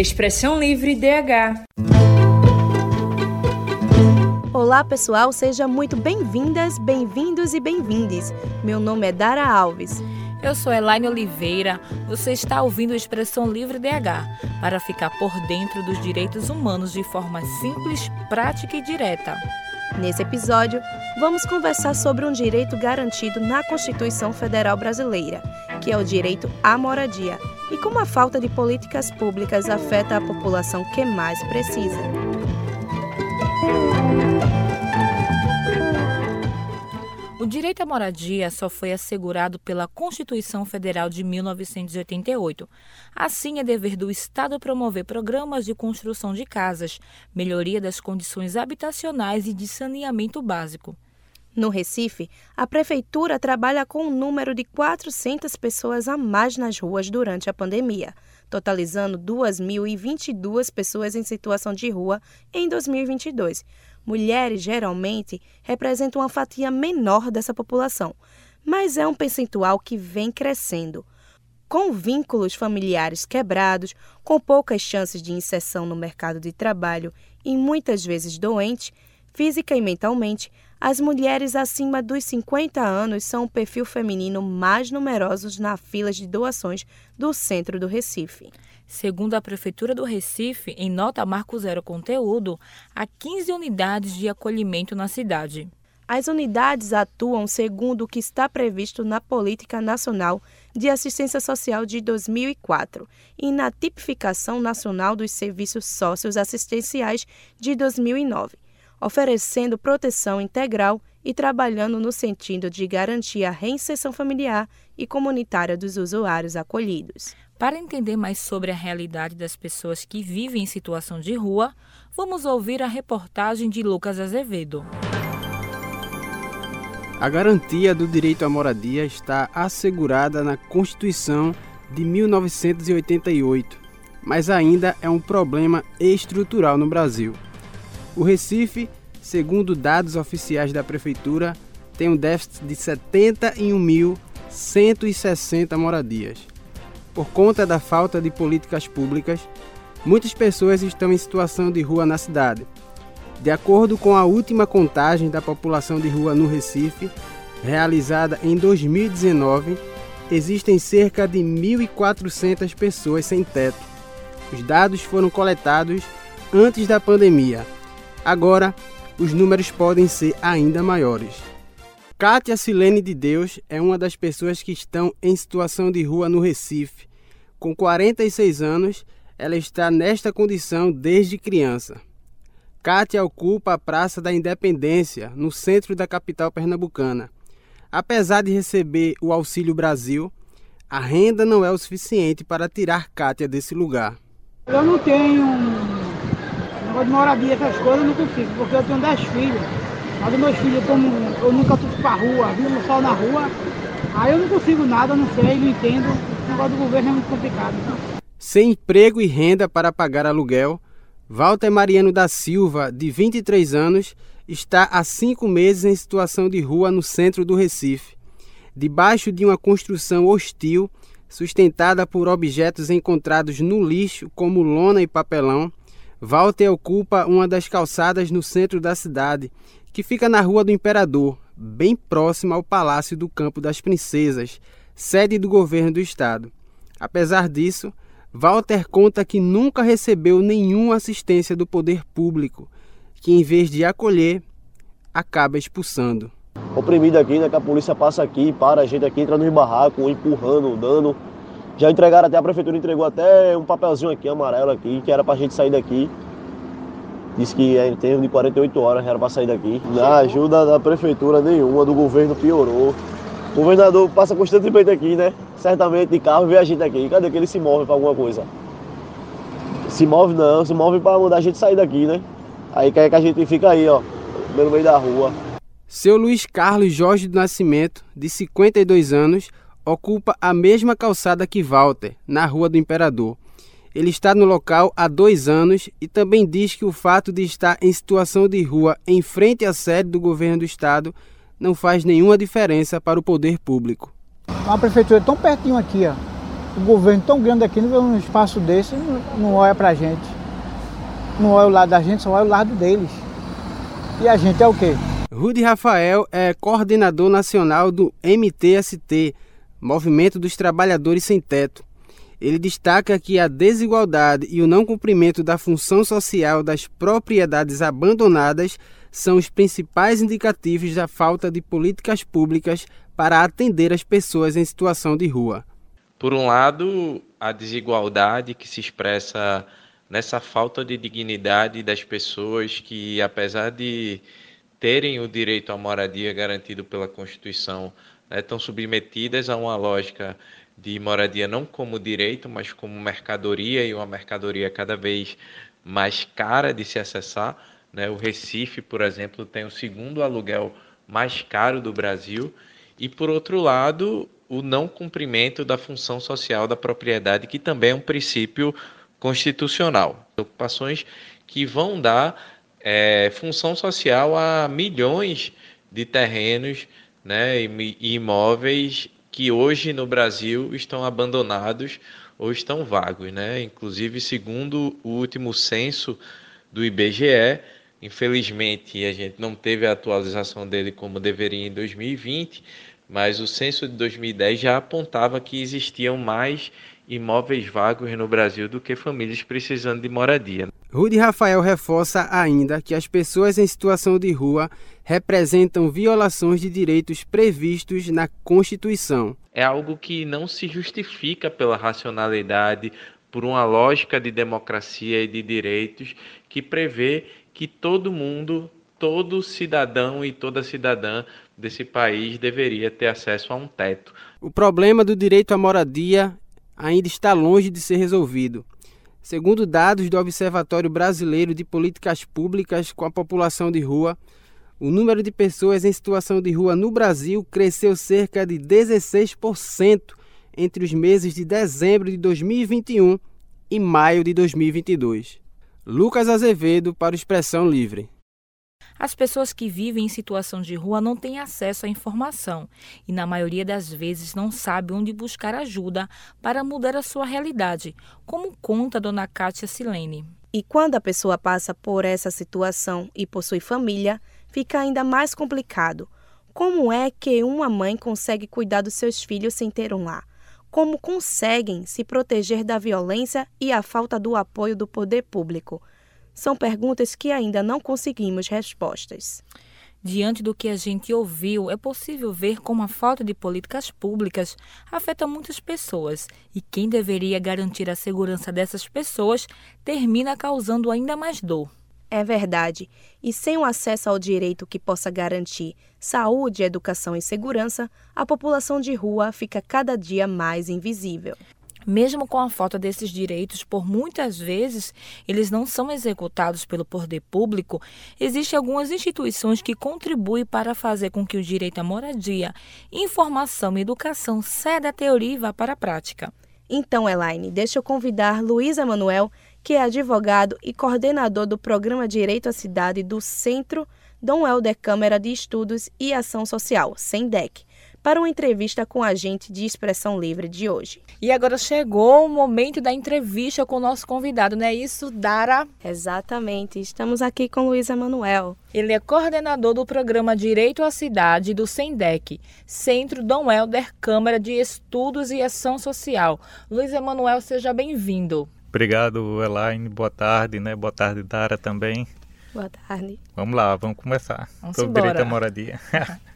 Expressão Livre DH. Olá pessoal, sejam muito bem-vindas, bem-vindos e bem-vindes. Meu nome é Dara Alves. Eu sou Elaine Oliveira. Você está ouvindo Expressão Livre DH para ficar por dentro dos direitos humanos de forma simples, prática e direta. Nesse episódio, vamos conversar sobre um direito garantido na Constituição Federal Brasileira, que é o direito à moradia, e como a falta de políticas públicas afeta a população que mais precisa. O direito à moradia só foi assegurado pela Constituição Federal de 1988. Assim, é dever do Estado promover programas de construção de casas, melhoria das condições habitacionais e de saneamento básico. No Recife, a prefeitura trabalha com um número de 400 pessoas a mais nas ruas durante a pandemia, totalizando 2.022 pessoas em situação de rua em 2022 mulheres geralmente representam uma fatia menor dessa população, mas é um percentual que vem crescendo. Com vínculos familiares quebrados, com poucas chances de inserção no mercado de trabalho e muitas vezes doentes, física e mentalmente, as mulheres acima dos 50 anos são o perfil feminino mais numerosos na fila de doações do centro do Recife. Segundo a Prefeitura do Recife, em nota Marco Zero Conteúdo, há 15 unidades de acolhimento na cidade. As unidades atuam segundo o que está previsto na Política Nacional de Assistência Social de 2004 e na Tipificação Nacional dos Serviços Sócios Assistenciais de 2009, oferecendo proteção integral e trabalhando no sentido de garantir a reinserção familiar e comunitária dos usuários acolhidos. Para entender mais sobre a realidade das pessoas que vivem em situação de rua, vamos ouvir a reportagem de Lucas Azevedo. A garantia do direito à moradia está assegurada na Constituição de 1988, mas ainda é um problema estrutural no Brasil. O Recife, segundo dados oficiais da Prefeitura, tem um déficit de 71.160 moradias. Por conta da falta de políticas públicas, muitas pessoas estão em situação de rua na cidade. De acordo com a última contagem da população de rua no Recife, realizada em 2019, existem cerca de 1.400 pessoas sem teto. Os dados foram coletados antes da pandemia. Agora, os números podem ser ainda maiores. Kátia Silene de Deus é uma das pessoas que estão em situação de rua no Recife. Com 46 anos, ela está nesta condição desde criança. Kátia ocupa a Praça da Independência, no centro da capital pernambucana. Apesar de receber o Auxílio Brasil, a renda não é o suficiente para tirar Kátia desse lugar. Eu não tenho negócio de moradia, essas coisas, eu não consigo, porque eu tenho 10 filhos. Mas meus filhos, como eu nunca fui pra rua, vivo só na rua, aí eu não consigo nada, não sei, não entendo. O negócio do governo é muito complicado. Sem emprego e renda para pagar aluguel, Walter Mariano da Silva, de 23 anos, está há cinco meses em situação de rua no centro do Recife, debaixo de uma construção hostil sustentada por objetos encontrados no lixo, como lona e papelão. Walter ocupa uma das calçadas no centro da cidade que fica na Rua do Imperador, bem próximo ao Palácio do Campo das Princesas, sede do governo do estado. Apesar disso, Walter conta que nunca recebeu nenhuma assistência do poder público, que em vez de acolher, acaba expulsando. Oprimido aqui, né? Que a polícia passa aqui, para a gente aqui, entra nos barracos, empurrando, dando. Já entregaram até, a prefeitura entregou até um papelzinho aqui, amarelo aqui, que era pra gente sair daqui. Disse que é em termos de 48 horas era para sair daqui. Da ajuda da prefeitura nenhuma, do governo piorou. O governador passa constantemente aqui, né? Certamente de carro vê a gente aqui. Cadê que ele se move para alguma coisa? Se move não, se move para mandar a gente sair daqui, né? Aí quer que a gente fica aí, ó, no meio da rua. Seu Luiz Carlos Jorge do Nascimento, de 52 anos, ocupa a mesma calçada que Walter, na Rua do Imperador. Ele está no local há dois anos e também diz que o fato de estar em situação de rua em frente à sede do governo do estado não faz nenhuma diferença para o poder público. A prefeitura é tão pertinho aqui, ó. o governo tão grande aqui, num espaço desse, não, não olha pra gente. Não olha o lado da gente, só olha o lado deles. E a gente é o quê? Rudy Rafael é coordenador nacional do MTST, Movimento dos Trabalhadores Sem Teto. Ele destaca que a desigualdade e o não cumprimento da função social das propriedades abandonadas são os principais indicativos da falta de políticas públicas para atender as pessoas em situação de rua. Por um lado, a desigualdade que se expressa nessa falta de dignidade das pessoas que, apesar de terem o direito à moradia garantido pela Constituição, né, estão submetidas a uma lógica de moradia não como direito, mas como mercadoria e uma mercadoria cada vez mais cara de se acessar. Né? O Recife, por exemplo, tem o segundo aluguel mais caro do Brasil. E, por outro lado, o não cumprimento da função social da propriedade, que também é um princípio constitucional. Ocupações que vão dar é, função social a milhões de terrenos né, e imóveis que hoje no Brasil estão abandonados ou estão vagos. Né? Inclusive, segundo o último censo do IBGE, infelizmente a gente não teve a atualização dele como deveria em 2020, mas o censo de 2010 já apontava que existiam mais imóveis vagos no Brasil do que famílias precisando de moradia. Rudy Rafael reforça ainda que as pessoas em situação de rua representam violações de direitos previstos na Constituição. É algo que não se justifica pela racionalidade, por uma lógica de democracia e de direitos que prevê que todo mundo, todo cidadão e toda cidadã desse país deveria ter acesso a um teto. O problema do direito à moradia ainda está longe de ser resolvido. Segundo dados do Observatório Brasileiro de Políticas Públicas com a População de Rua, o número de pessoas em situação de rua no Brasil cresceu cerca de 16% entre os meses de dezembro de 2021 e maio de 2022. Lucas Azevedo para o Expressão Livre. As pessoas que vivem em situação de rua não têm acesso à informação e, na maioria das vezes, não sabem onde buscar ajuda para mudar a sua realidade, como conta a dona Kátia Silene. E quando a pessoa passa por essa situação e possui família, fica ainda mais complicado. Como é que uma mãe consegue cuidar dos seus filhos sem ter um lar? Como conseguem se proteger da violência e a falta do apoio do poder público? São perguntas que ainda não conseguimos respostas. Diante do que a gente ouviu, é possível ver como a falta de políticas públicas afeta muitas pessoas e quem deveria garantir a segurança dessas pessoas termina causando ainda mais dor. É verdade, e sem o acesso ao direito que possa garantir saúde, educação e segurança, a população de rua fica cada dia mais invisível. Mesmo com a falta desses direitos, por muitas vezes eles não são executados pelo poder público, existem algumas instituições que contribuem para fazer com que o direito à moradia, informação e educação saia da teoria e vá para a prática. Então, Elaine, deixa eu convidar Luísa Manuel, que é advogado e coordenador do programa Direito à Cidade do Centro Dom Helder Câmara de Estudos e Ação Social, SENDEC para uma entrevista com a gente de Expressão Livre de hoje. E agora chegou o momento da entrevista com o nosso convidado, não é isso, Dara? Exatamente. Estamos aqui com Luiz Emanuel. Ele é coordenador do programa Direito à Cidade do SENDEC, Centro Dom Helder Câmara de Estudos e Ação Social. Luiz Emanuel, seja bem-vindo. Obrigado, Elaine. Boa tarde, né? Boa tarde, Dara, também. Boa tarde. Vamos lá, vamos começar. Vamos Sobre embora. direito à moradia.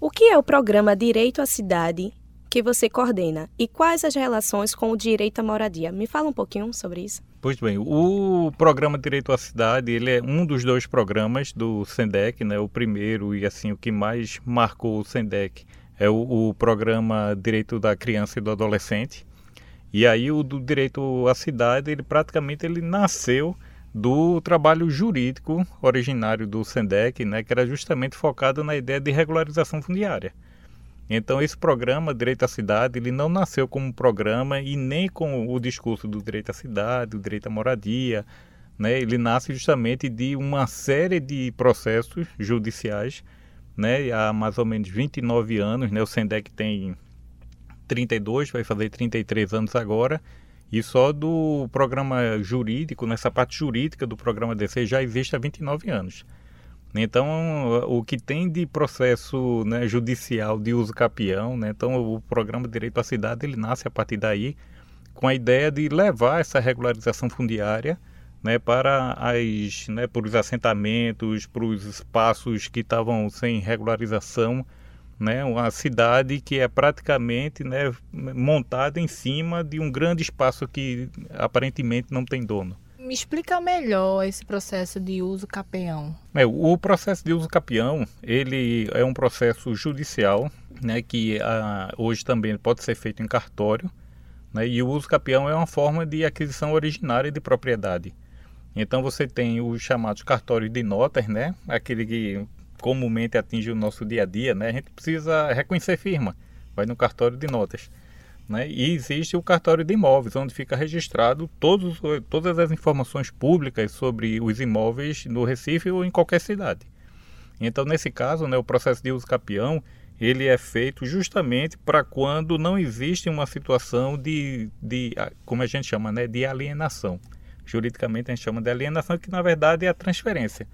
O que é o programa Direito à Cidade que você coordena e quais as relações com o direito à moradia? Me fala um pouquinho sobre isso. Pois bem, o programa Direito à Cidade, ele é um dos dois programas do SENDEC, né? O primeiro e assim o que mais marcou o SENDEC é o, o programa Direito da Criança e do Adolescente. E aí o do Direito à Cidade, ele praticamente ele nasceu do trabalho jurídico originário do SENDEC, né, que era justamente focado na ideia de regularização fundiária. Então esse programa Direito à Cidade, ele não nasceu como programa e nem com o discurso do direito à cidade, do direito à moradia, né? Ele nasce justamente de uma série de processos judiciais, né? Há mais ou menos 29 anos, né? O SENDEC tem 32, vai fazer 33 anos agora, e só do programa jurídico, nessa parte jurídica do programa DC já existe há 29 anos. Então, o que tem de processo né, judicial de uso capião, né, então o programa Direito à Cidade ele nasce a partir daí com a ideia de levar essa regularização fundiária né, para as, né, para os assentamentos, para os espaços que estavam sem regularização, né, uma cidade que é praticamente né, montada em cima de um grande espaço que aparentemente não tem dono. Me explica melhor esse processo de uso capião. É, o processo de uso capião, ele é um processo judicial, né, que ah, hoje também pode ser feito em cartório, né, e o uso capião é uma forma de aquisição originária de propriedade. Então você tem os chamados cartórios de notas, né, aquele que comumente atinge o nosso dia a dia, né, a gente precisa reconhecer firma, vai no cartório de notas. Né? E existe o cartório de imóveis, onde fica registrado todos, todas as informações públicas sobre os imóveis no Recife ou em qualquer cidade. Então, nesse caso, né, o processo de uso capião ele é feito justamente para quando não existe uma situação de, de, como a gente chama, né, de alienação. Juridicamente a gente chama de alienação, que na verdade é a transferência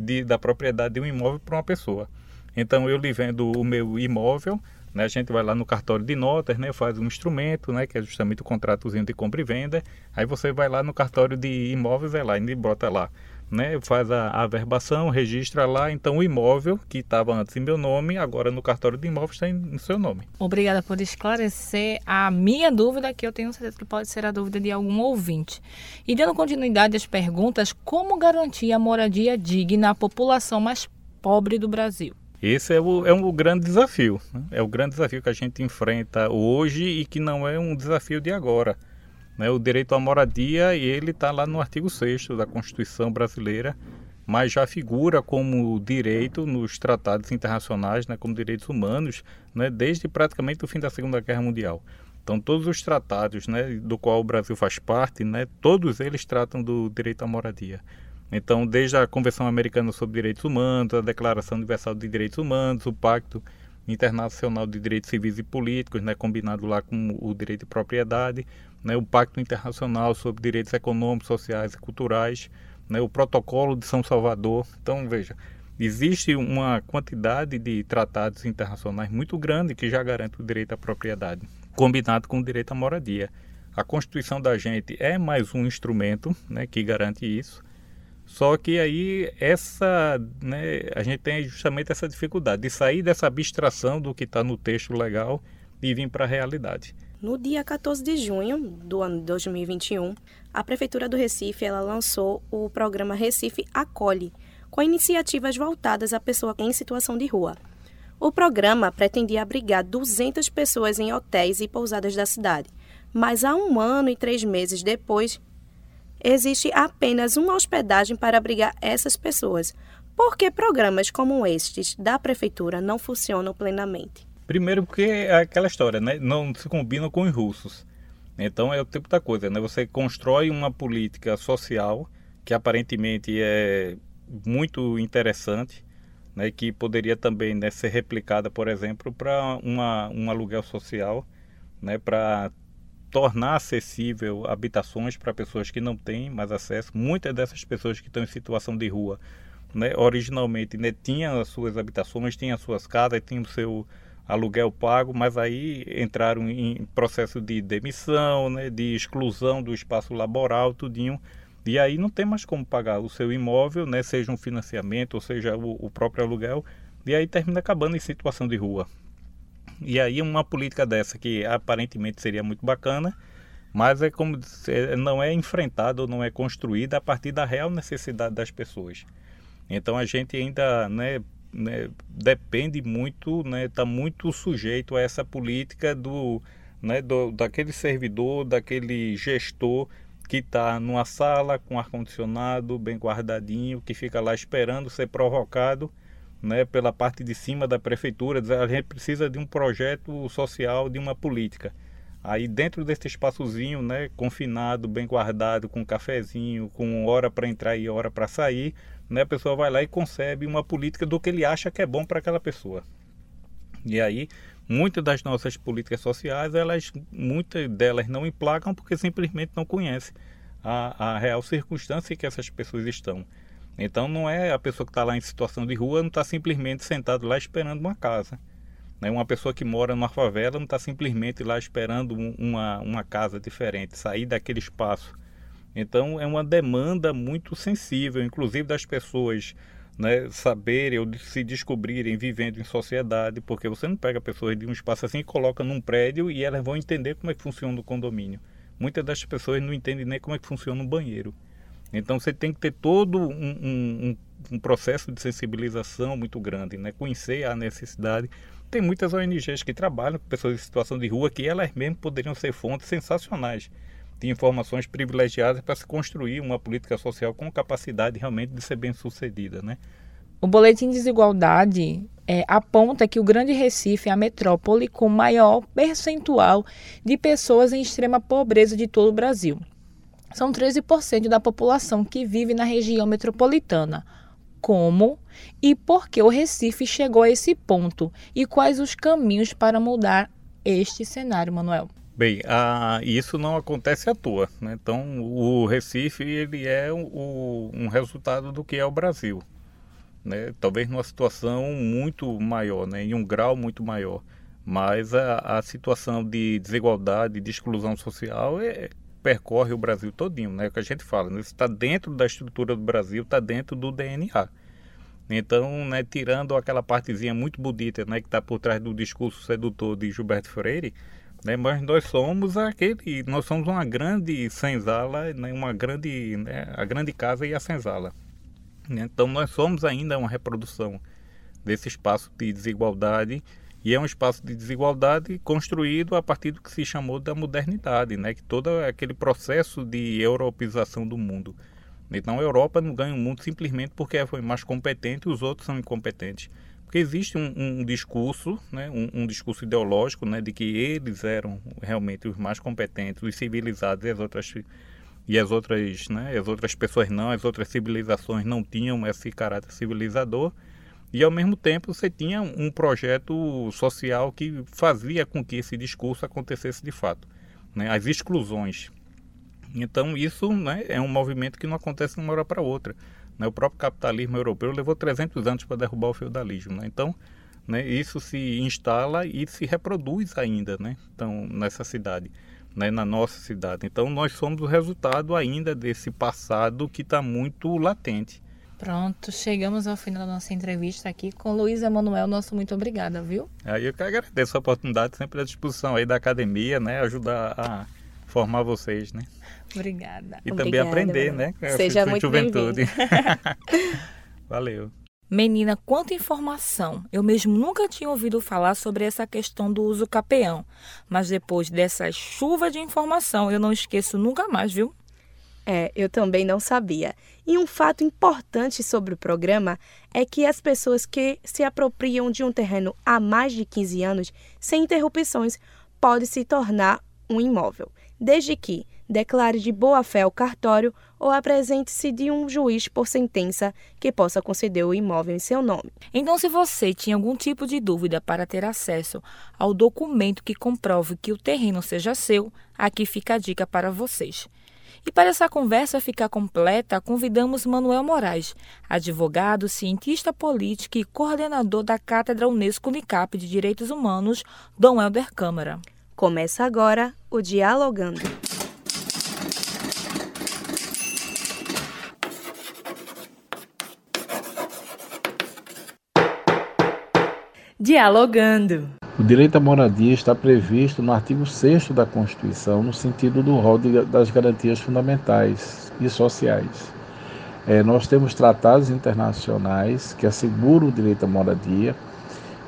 de, da propriedade de um imóvel para uma pessoa. Então eu lhe vendo o meu imóvel, né? A gente vai lá no cartório de notas, né? faz um instrumento, né? que é justamente o contratozinho de compra e venda. Aí você vai lá no cartório de imóveis, vai lá e bota lá. Né? Faz a averbação, registra lá. Então o imóvel que estava antes em meu nome, agora no cartório de imóveis está em, em seu nome. Obrigada por esclarecer a minha dúvida, que eu tenho certeza que pode ser a dúvida de algum ouvinte. E dando continuidade às perguntas, como garantir a moradia digna à população mais pobre do Brasil? Esse é o, é um grande desafio. Né? É o grande desafio que a gente enfrenta hoje e que não é um desafio de agora. Né? O direito à moradia, ele está lá no artigo 6 da Constituição brasileira, mas já figura como direito nos tratados internacionais, né, como direitos humanos, né, desde praticamente o fim da Segunda Guerra Mundial. Então, todos os tratados né, do qual o Brasil faz parte, né, todos eles tratam do direito à moradia. Então, desde a Convenção Americana sobre Direitos Humanos, a Declaração Universal de Direitos Humanos, o Pacto Internacional de Direitos Civis e Políticos, né, combinado lá com o direito de propriedade, né, o Pacto Internacional sobre Direitos Econômicos, Sociais e Culturais, né, o Protocolo de São Salvador. Então, veja, existe uma quantidade de tratados internacionais muito grande que já garante o direito à propriedade, combinado com o direito à moradia. A Constituição da gente é mais um instrumento né, que garante isso. Só que aí essa, né, a gente tem justamente essa dificuldade de sair dessa abstração do que está no texto legal e vir para a realidade. No dia 14 de junho do ano 2021, a Prefeitura do Recife ela lançou o programa Recife Acolhe, com iniciativas voltadas a pessoas em situação de rua. O programa pretendia abrigar 200 pessoas em hotéis e pousadas da cidade, mas há um ano e três meses depois, existe apenas uma hospedagem para abrigar essas pessoas. Por que programas como estes da prefeitura não funcionam plenamente? Primeiro porque é aquela história, né? Não se combina com os russos. Então é o tipo da coisa, né? Você constrói uma política social que aparentemente é muito interessante, né? Que poderia também né, ser replicada, por exemplo, para um aluguel social, né? Para tornar acessível habitações para pessoas que não têm mais acesso. Muitas dessas pessoas que estão em situação de rua, né, originalmente né, tinham as suas habitações, tinham as suas casas, tinham o seu aluguel pago, mas aí entraram em processo de demissão, né, de exclusão do espaço laboral, tudinho. E aí não tem mais como pagar o seu imóvel, né, seja um financiamento, ou seja o, o próprio aluguel, e aí termina acabando em situação de rua. E aí uma política dessa que aparentemente seria muito bacana, mas é como não é enfrentada ou não é construída a partir da real necessidade das pessoas. Então a gente ainda né, né, depende muito, está né, tá muito sujeito a essa política do, né, do daquele servidor, daquele gestor que está numa sala com ar condicionado bem guardadinho, que fica lá esperando ser provocado né, pela parte de cima da prefeitura, dizer, a gente precisa de um projeto social, de uma política. Aí dentro desse espaçozinho, né, confinado, bem guardado, com cafezinho, com hora para entrar e hora para sair, né, a pessoa vai lá e concebe uma política do que ele acha que é bom para aquela pessoa. E aí, muitas das nossas políticas sociais, elas, muitas delas não emplacam porque simplesmente não conhecem a, a real circunstância em que essas pessoas estão. Então não é a pessoa que está lá em situação de rua, não está simplesmente sentado lá esperando uma casa. Né? Uma pessoa que mora numa favela não está simplesmente lá esperando uma, uma casa diferente, sair daquele espaço. Então é uma demanda muito sensível, inclusive das pessoas né, saberem ou se descobrirem vivendo em sociedade, porque você não pega pessoas de um espaço assim e coloca num prédio e elas vão entender como é que funciona o condomínio. Muitas das pessoas não entendem nem como é que funciona um banheiro. Então você tem que ter todo um, um, um processo de sensibilização muito grande, né? conhecer a necessidade. Tem muitas ONGs que trabalham com pessoas em situação de rua que elas mesmas poderiam ser fontes sensacionais de informações privilegiadas para se construir uma política social com capacidade realmente de ser bem sucedida. Né? O Boletim de Desigualdade é, aponta que o Grande Recife é a metrópole com maior percentual de pessoas em extrema pobreza de todo o Brasil. São 13% da população que vive na região metropolitana. Como e por que o Recife chegou a esse ponto e quais os caminhos para mudar este cenário, Manuel? Bem, a, isso não acontece à toa. Né? Então, o Recife ele é o, um resultado do que é o Brasil né? talvez numa situação muito maior, né? em um grau muito maior. Mas a, a situação de desigualdade, de exclusão social é, percorre o Brasil todinho, né? É o que a gente fala, né? está dentro da estrutura do Brasil, está dentro do DNA. Então, né, tirando aquela partezinha muito bonita, né, que está por trás do discurso sedutor de Gilberto Freire, né, mas nós somos aquele, nós somos uma grande senzala, né, uma grande, né, a grande casa e a senzala. Né? Então nós somos ainda uma reprodução desse espaço de desigualdade e é um espaço de desigualdade construído a partir do que se chamou da modernidade, né? que todo aquele processo de europeização do mundo. Então a Europa não ganha o mundo simplesmente porque foi mais competente e os outros são incompetentes. Porque existe um, um discurso, né? Um, um, discurso ideológico né? de que eles eram realmente os mais competentes, os civilizados e as outras e as outras, né, as outras pessoas não, as outras civilizações não tinham esse caráter civilizador. E ao mesmo tempo você tinha um projeto social que fazia com que esse discurso acontecesse de fato, né, as exclusões. Então isso né, é um movimento que não acontece de uma hora para outra. Né? O próprio capitalismo europeu levou 300 anos para derrubar o feudalismo. Né? Então né, isso se instala e se reproduz ainda né? então, nessa cidade né, na nossa cidade. Então nós somos o resultado ainda desse passado que está muito latente. Pronto, chegamos ao final da nossa entrevista aqui com Luiz Emanuel. Nosso muito obrigada, viu? Aí eu que agradeço a oportunidade, sempre à disposição aí da academia, né? Ajudar a formar vocês, né? Obrigada. E Obrigada, também aprender, né? Seja muito juventude. Valeu. Menina, quanta informação! Eu mesmo nunca tinha ouvido falar sobre essa questão do uso capeão. Mas depois dessa chuva de informação, eu não esqueço nunca mais, viu? É, eu também não sabia. E um fato importante sobre o programa é que as pessoas que se apropriam de um terreno há mais de 15 anos, sem interrupções, podem se tornar um imóvel, desde que declare de boa-fé o cartório ou apresente-se de um juiz por sentença que possa conceder o imóvel em seu nome. Então, se você tinha algum tipo de dúvida para ter acesso ao documento que comprove que o terreno seja seu, aqui fica a dica para vocês. E para essa conversa ficar completa, convidamos Manuel Moraes, advogado, cientista político e coordenador da Cátedra Unesco Unicap de Direitos Humanos, Dom Helder Câmara. Começa agora o Dialogando. Dialogando. O direito à moradia está previsto no artigo 6 da Constituição, no sentido do rol das garantias fundamentais e sociais. É, nós temos tratados internacionais que asseguram o direito à moradia,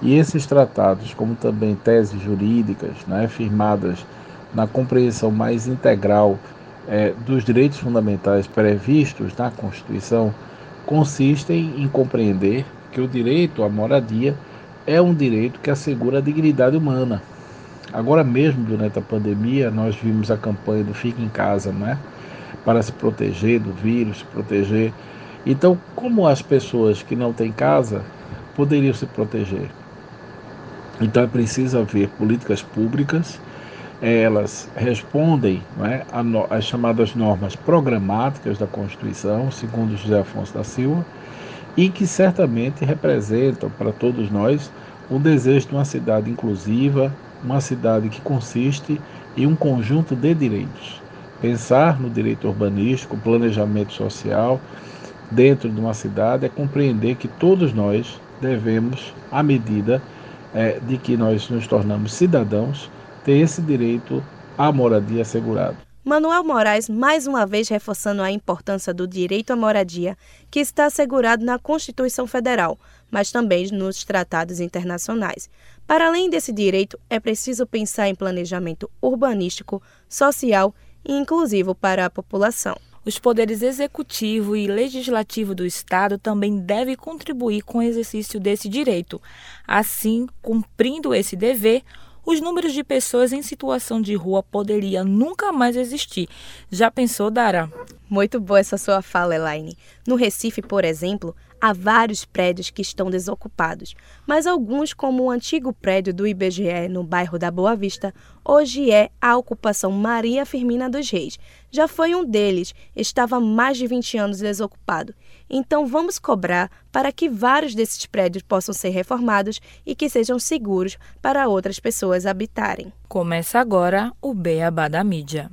e esses tratados, como também teses jurídicas né, firmadas na compreensão mais integral é, dos direitos fundamentais previstos na Constituição, consistem em compreender que o direito à moradia é um direito que assegura a dignidade humana. Agora mesmo, durante a pandemia, nós vimos a campanha do Fique em Casa, né? Para se proteger do vírus, se proteger. Então, como as pessoas que não têm casa poderiam se proteger? Então é preciso haver políticas públicas, elas respondem é, às chamadas normas programáticas da Constituição, segundo José Afonso da Silva, e que certamente representam para todos nós o desejo de uma cidade inclusiva, uma cidade que consiste em um conjunto de direitos. Pensar no direito urbanístico, planejamento social dentro de uma cidade é compreender que todos nós devemos, à medida é, de que nós nos tornamos cidadãos, ter esse direito à moradia assegurado. Manuel Moraes, mais uma vez reforçando a importância do direito à moradia, que está assegurado na Constituição Federal, mas também nos tratados internacionais. Para além desse direito, é preciso pensar em planejamento urbanístico, social e inclusivo para a população. Os poderes executivo e legislativo do Estado também devem contribuir com o exercício desse direito. Assim, cumprindo esse dever, os números de pessoas em situação de rua poderia nunca mais existir. Já pensou, Dara? Muito boa essa sua fala, Elaine. No Recife, por exemplo, há vários prédios que estão desocupados, mas alguns, como o antigo prédio do IBGE no bairro da Boa Vista, hoje é a ocupação Maria Firmina dos Reis. Já foi um deles, estava há mais de 20 anos desocupado. Então vamos cobrar para que vários desses prédios possam ser reformados e que sejam seguros para outras pessoas habitarem. Começa agora o Beabá da Mídia.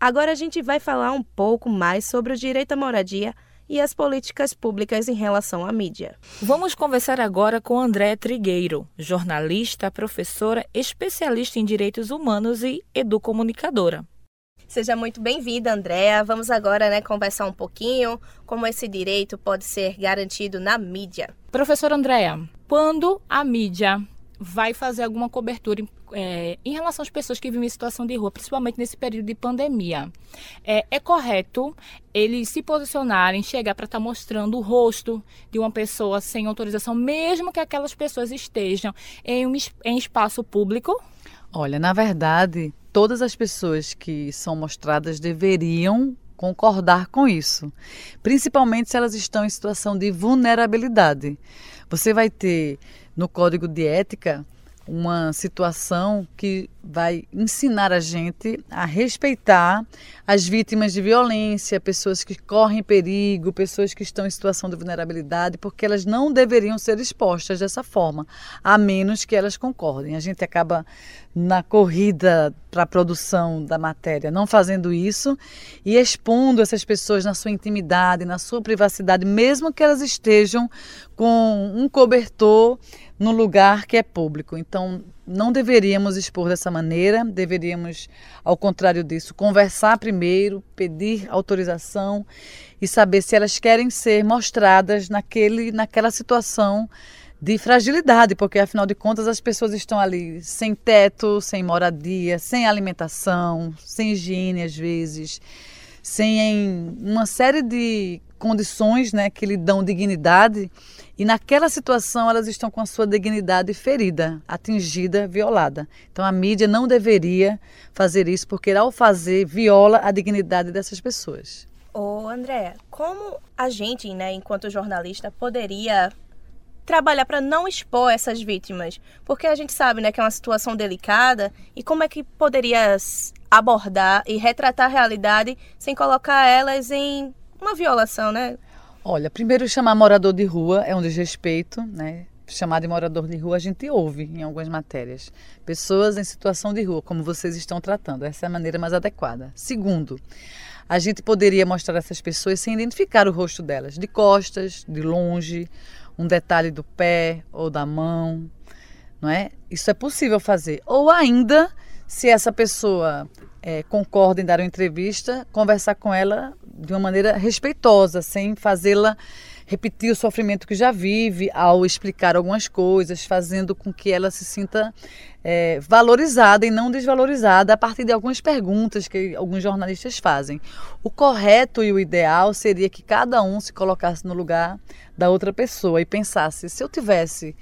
Agora a gente vai falar um pouco mais sobre o direito à moradia e as políticas públicas em relação à mídia. Vamos conversar agora com André Trigueiro, jornalista, professora, especialista em direitos humanos e educomunicadora. Seja muito bem-vinda, Andréa. Vamos agora né, conversar um pouquinho como esse direito pode ser garantido na mídia. Professora Andréa, quando a mídia vai fazer alguma cobertura é, em relação às pessoas que vivem em situação de rua, principalmente nesse período de pandemia. É, é correto eles se posicionarem, chegar para estar tá mostrando o rosto de uma pessoa sem autorização, mesmo que aquelas pessoas estejam em um em espaço público? Olha, na verdade, todas as pessoas que são mostradas deveriam concordar com isso, principalmente se elas estão em situação de vulnerabilidade. Você vai ter no código de ética uma situação que vai ensinar a gente a respeitar as vítimas de violência, pessoas que correm perigo, pessoas que estão em situação de vulnerabilidade, porque elas não deveriam ser expostas dessa forma, a menos que elas concordem. A gente acaba na corrida para a produção da matéria não fazendo isso e expondo essas pessoas na sua intimidade, na sua privacidade, mesmo que elas estejam com um cobertor no lugar que é público. Então, não deveríamos expor dessa maneira, deveríamos, ao contrário disso, conversar primeiro, pedir autorização e saber se elas querem ser mostradas naquele, naquela situação de fragilidade, porque afinal de contas as pessoas estão ali sem teto, sem moradia, sem alimentação, sem higiene às vezes, sem uma série de condições né, que lhe dão dignidade e naquela situação elas estão com a sua dignidade ferida, atingida, violada. Então a mídia não deveria fazer isso porque ao fazer viola a dignidade dessas pessoas. Ô André, como a gente, né, enquanto jornalista, poderia trabalhar para não expor essas vítimas? Porque a gente sabe, né, que é uma situação delicada e como é que poderia abordar e retratar a realidade sem colocar elas em uma violação, né? Olha, primeiro chamar morador de rua é um desrespeito, né? Chamar de morador de rua a gente ouve em algumas matérias. Pessoas em situação de rua, como vocês estão tratando, essa é a maneira mais adequada. Segundo, a gente poderia mostrar essas pessoas sem identificar o rosto delas, de costas, de longe, um detalhe do pé ou da mão, não é? Isso é possível fazer. Ou ainda, se essa pessoa é, concorda em dar uma entrevista, conversar com ela de uma maneira respeitosa, sem fazê-la repetir o sofrimento que já vive ao explicar algumas coisas, fazendo com que ela se sinta é, valorizada e não desvalorizada a partir de algumas perguntas que alguns jornalistas fazem. O correto e o ideal seria que cada um se colocasse no lugar da outra pessoa e pensasse: se eu tivesse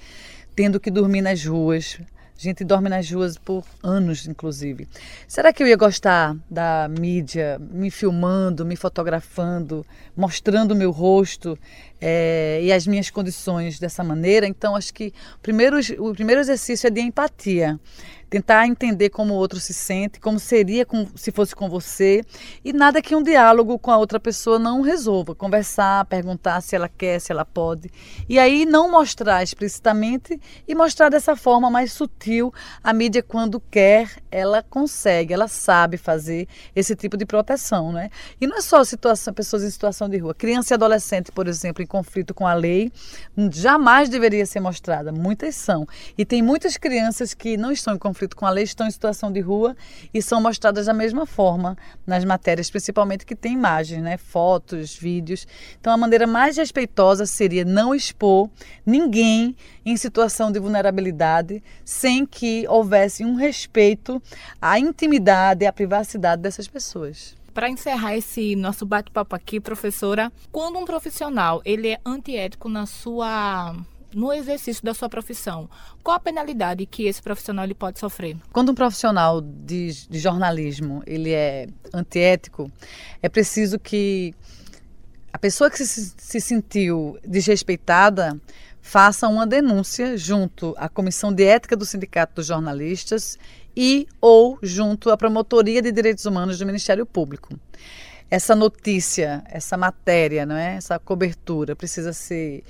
tendo que dormir nas ruas, a gente dorme nas ruas por anos, inclusive. Será que eu ia gostar da mídia me filmando, me fotografando, mostrando meu rosto é, e as minhas condições dessa maneira. Então, acho que o primeiro, o primeiro exercício é de empatia tentar entender como o outro se sente, como seria com, se fosse com você, e nada que um diálogo com a outra pessoa não resolva. Conversar, perguntar se ela quer, se ela pode. E aí não mostrar explicitamente e mostrar dessa forma mais sutil. A mídia, quando quer, ela consegue, ela sabe fazer esse tipo de proteção. Né? E não é só situação, pessoas em situação de rua. Criança e adolescente, por exemplo, em conflito com a lei, jamais deveria ser mostrada. Muitas são. E tem muitas crianças que não estão em conflito com a lei estão em situação de rua e são mostradas da mesma forma nas matérias, principalmente que tem imagens, né? fotos, vídeos. Então, a maneira mais respeitosa seria não expor ninguém em situação de vulnerabilidade sem que houvesse um respeito à intimidade e à privacidade dessas pessoas. Para encerrar esse nosso bate-papo aqui, professora, quando um profissional ele é antiético na sua no exercício da sua profissão, qual a penalidade que esse profissional ele pode sofrer? Quando um profissional de, de jornalismo ele é antiético, é preciso que a pessoa que se, se sentiu desrespeitada faça uma denúncia junto à Comissão de Ética do Sindicato dos Jornalistas e ou junto à Promotoria de Direitos Humanos do Ministério Público. Essa notícia, essa matéria, não é? essa cobertura precisa ser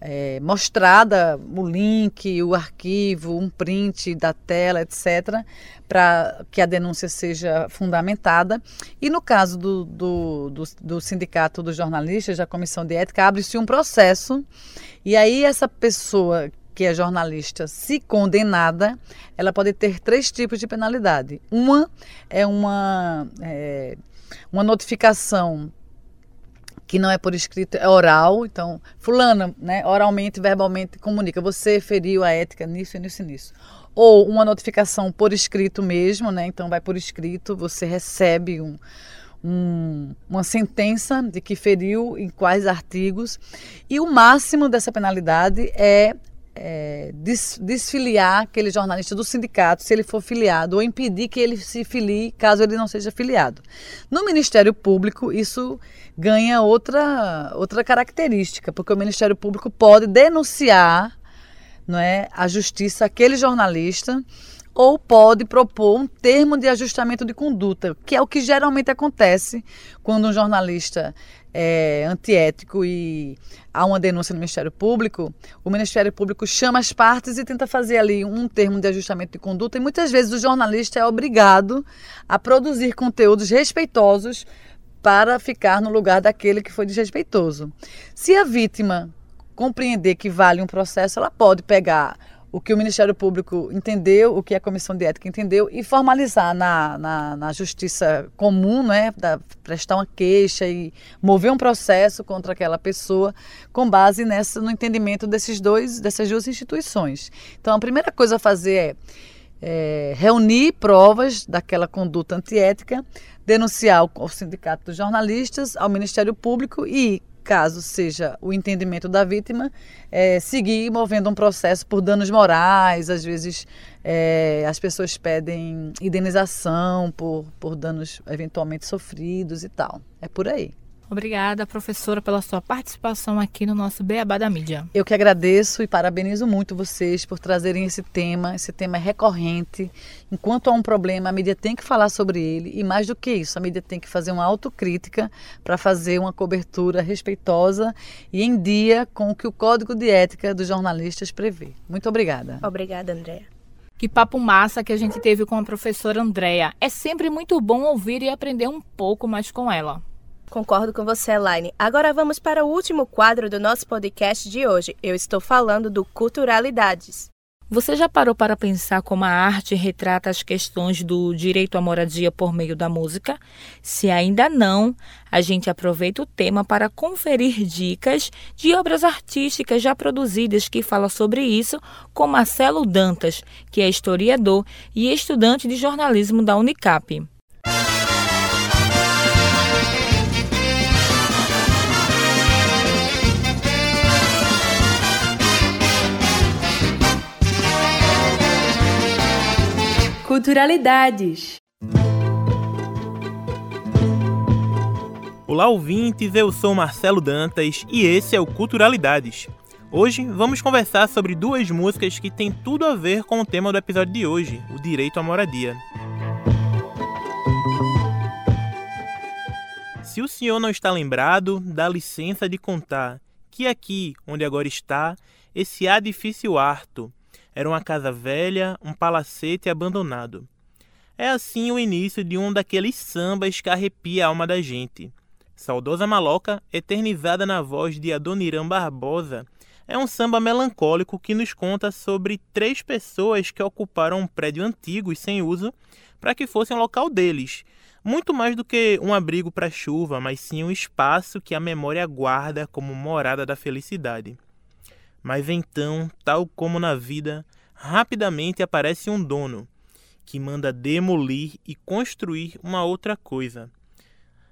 é, mostrada o link, o arquivo, um print da tela, etc., para que a denúncia seja fundamentada. E no caso do, do, do, do Sindicato dos Jornalistas, da Comissão de Ética, abre-se um processo e aí essa pessoa que é jornalista, se condenada, ela pode ter três tipos de penalidade. Uma é uma, é, uma notificação que não é por escrito, é oral. Então, fulana, né, oralmente, verbalmente comunica, você feriu a ética nisso, nisso e nisso. Ou uma notificação por escrito mesmo, né? Então vai por escrito, você recebe um, um, uma sentença de que feriu em quais artigos. E o máximo dessa penalidade é é, des, desfiliar aquele jornalista do sindicato, se ele for filiado, ou impedir que ele se filie caso ele não seja filiado. No Ministério Público, isso ganha outra, outra característica, porque o Ministério Público pode denunciar não é, a justiça aquele jornalista ou pode propor um termo de ajustamento de conduta, que é o que geralmente acontece quando um jornalista é antiético e há uma denúncia no Ministério Público, o Ministério Público chama as partes e tenta fazer ali um termo de ajustamento de conduta e muitas vezes o jornalista é obrigado a produzir conteúdos respeitosos para ficar no lugar daquele que foi desrespeitoso. Se a vítima compreender que vale um processo, ela pode pegar o que o Ministério Público entendeu, o que a Comissão de Ética entendeu e formalizar na, na, na justiça comum, né, da, prestar uma queixa e mover um processo contra aquela pessoa com base nessa, no entendimento desses dois, dessas duas instituições. Então, a primeira coisa a fazer é é, reunir provas daquela conduta antiética, denunciar ao, Sindicato dos Jornalistas, ao Ministério Público e, caso seja o entendimento da vítima, é, seguir movendo um processo por danos morais. Às vezes é, as pessoas pedem indenização por, por danos eventualmente sofridos e tal. É por aí. Obrigada, professora, pela sua participação aqui no nosso Beabá da Mídia. Eu que agradeço e parabenizo muito vocês por trazerem esse tema. Esse tema é recorrente. Enquanto há um problema, a mídia tem que falar sobre ele. E mais do que isso, a mídia tem que fazer uma autocrítica para fazer uma cobertura respeitosa e em dia com o que o Código de Ética dos Jornalistas prevê. Muito obrigada. Obrigada, Andréa. Que papo massa que a gente teve com a professora Andréa. É sempre muito bom ouvir e aprender um pouco mais com ela. Concordo com você, Elaine. Agora vamos para o último quadro do nosso podcast de hoje. Eu estou falando do Culturalidades. Você já parou para pensar como a arte retrata as questões do direito à moradia por meio da música? Se ainda não, a gente aproveita o tema para conferir dicas de obras artísticas já produzidas que falam sobre isso com Marcelo Dantas, que é historiador e estudante de jornalismo da Unicap. Culturalidades. Olá, ouvintes, eu sou Marcelo Dantas e esse é o Culturalidades. Hoje vamos conversar sobre duas músicas que têm tudo a ver com o tema do episódio de hoje, o direito à moradia. Se o senhor não está lembrado, dá licença de contar que aqui, onde agora está, esse edifício harto era uma casa velha, um palacete abandonado. É assim o início de um daqueles sambas que arrepia a alma da gente. Saudosa Maloca, eternizada na voz de Adoniran Barbosa, é um samba melancólico que nos conta sobre três pessoas que ocuparam um prédio antigo e sem uso para que fosse um local deles. Muito mais do que um abrigo para chuva, mas sim um espaço que a memória guarda como morada da felicidade. Mas então, tal como na vida, rapidamente aparece um dono que manda demolir e construir uma outra coisa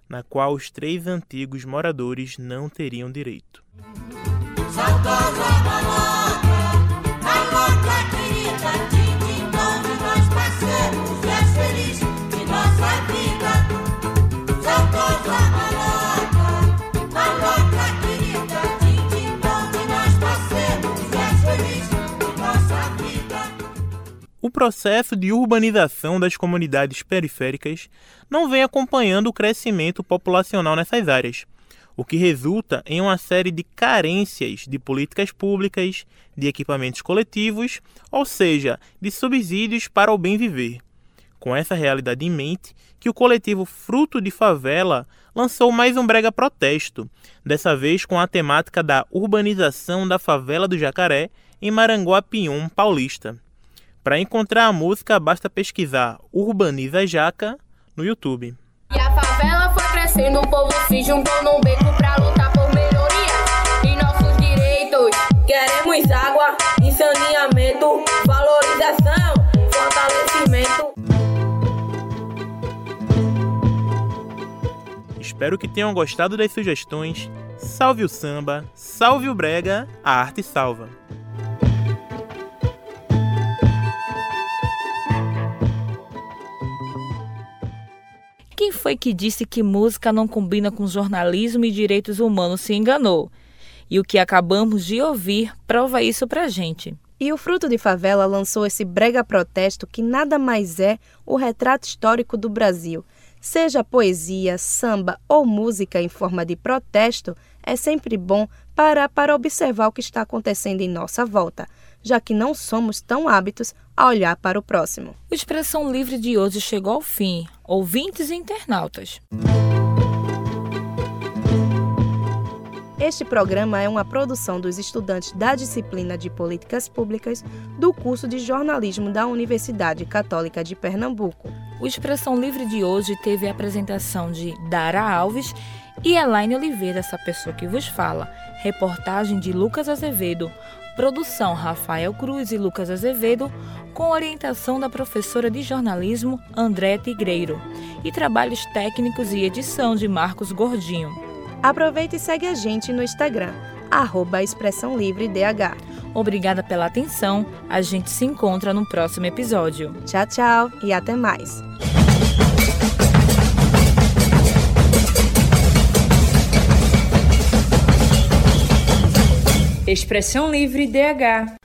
na qual os três antigos moradores não teriam direito. O processo de urbanização das comunidades periféricas não vem acompanhando o crescimento populacional nessas áreas, o que resulta em uma série de carências de políticas públicas, de equipamentos coletivos, ou seja, de subsídios para o bem viver. Com essa realidade em mente, que o coletivo Fruto de Favela lançou mais um brega protesto, dessa vez com a temática da urbanização da favela do Jacaré em Maranguapium, Paulista. Para encontrar a música, basta pesquisar Urbaniza Jaca no YouTube. E a favela foi crescendo, o povo se juntou num beco pra lutar por melhoria e nossos direitos. Queremos água saneamento, valorização, fortalecimento. Espero que tenham gostado das sugestões. Salve o samba, salve o brega, a arte salva. Quem foi que disse que música não combina com jornalismo e direitos humanos se enganou? E o que acabamos de ouvir prova isso pra gente. E o Fruto de Favela lançou esse brega protesto que nada mais é o retrato histórico do Brasil. Seja poesia, samba ou música em forma de protesto, é sempre bom parar para observar o que está acontecendo em nossa volta já que não somos tão hábitos a olhar para o próximo. O Expressão Livre de hoje chegou ao fim. Ouvintes e internautas. Este programa é uma produção dos estudantes da disciplina de Políticas Públicas do curso de jornalismo da Universidade Católica de Pernambuco. O Expressão Livre de hoje teve a apresentação de Dara Alves e Elaine Oliveira, essa pessoa que vos fala. Reportagem de Lucas Azevedo. Produção Rafael Cruz e Lucas Azevedo, com orientação da professora de jornalismo André Tigreiro, e trabalhos técnicos e edição de Marcos Gordinho. Aproveite e segue a gente no Instagram, arroba Expressão Livre DH. Obrigada pela atenção, a gente se encontra no próximo episódio. Tchau, tchau e até mais. Expressão Livre DH.